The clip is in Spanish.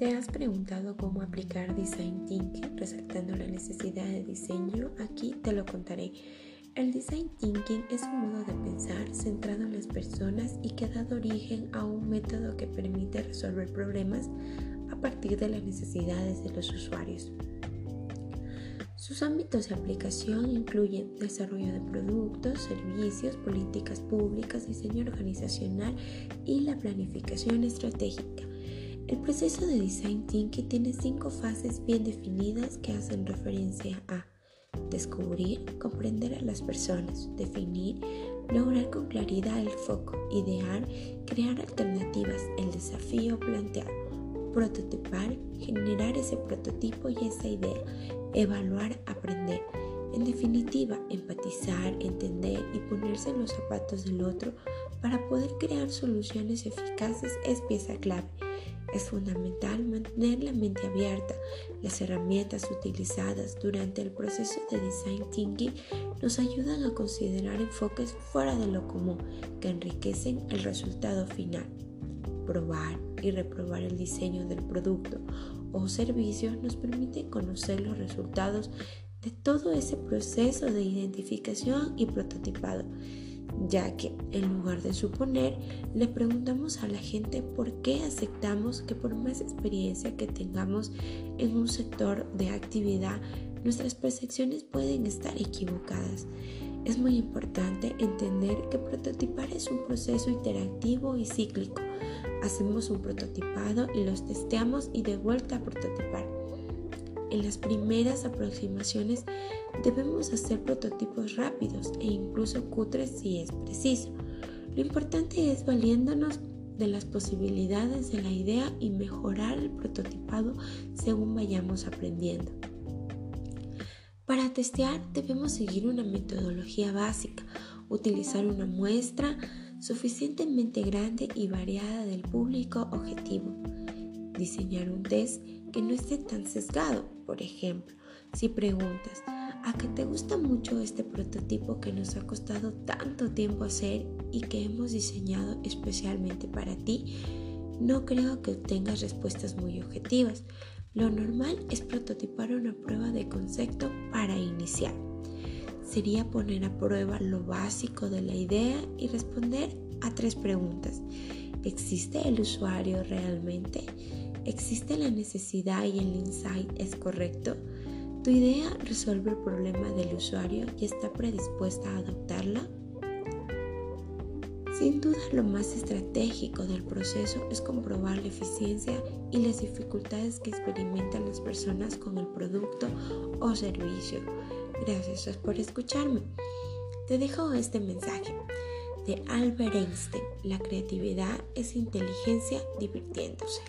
¿Te has preguntado cómo aplicar Design Thinking resaltando la necesidad de diseño? Aquí te lo contaré. El Design Thinking es un modo de pensar centrado en las personas y que ha dado origen a un método que permite resolver problemas a partir de las necesidades de los usuarios. Sus ámbitos de aplicación incluyen desarrollo de productos, servicios, políticas públicas, diseño organizacional y la planificación estratégica. El proceso de Design Thinking tiene cinco fases bien definidas que hacen referencia a descubrir, comprender a las personas, definir, lograr con claridad el foco, idear, crear alternativas, el desafío planteado, prototipar, generar ese prototipo y esa idea, evaluar, aprender. En definitiva, empatizar, entender y ponerse en los zapatos del otro para poder crear soluciones eficaces es pieza clave. Es fundamental mantener la mente abierta. Las herramientas utilizadas durante el proceso de design thinking nos ayudan a considerar enfoques fuera de lo común que enriquecen el resultado final. Probar y reprobar el diseño del producto o servicio nos permite conocer los resultados de todo ese proceso de identificación y prototipado ya que en lugar de suponer, le preguntamos a la gente por qué aceptamos que por más experiencia que tengamos en un sector de actividad, nuestras percepciones pueden estar equivocadas. Es muy importante entender que prototipar es un proceso interactivo y cíclico. Hacemos un prototipado y los testeamos y de vuelta a prototipar. En las primeras aproximaciones debemos hacer prototipos rápidos e incluso cutres si es preciso. Lo importante es valiéndonos de las posibilidades de la idea y mejorar el prototipado según vayamos aprendiendo. Para testear debemos seguir una metodología básica, utilizar una muestra suficientemente grande y variada del público objetivo, diseñar un test que no esté tan sesgado. Por ejemplo, si preguntas, ¿a qué te gusta mucho este prototipo que nos ha costado tanto tiempo hacer y que hemos diseñado especialmente para ti? No creo que obtengas respuestas muy objetivas. Lo normal es prototipar una prueba de concepto para iniciar. Sería poner a prueba lo básico de la idea y responder a tres preguntas. ¿Existe el usuario realmente? ¿Existe la necesidad y el insight es correcto? ¿Tu idea resuelve el problema del usuario y está predispuesta a adoptarla? Sin duda lo más estratégico del proceso es comprobar la eficiencia y las dificultades que experimentan las personas con el producto o servicio. Gracias por escucharme. Te dejo este mensaje de Albert Einstein. La creatividad es inteligencia divirtiéndose.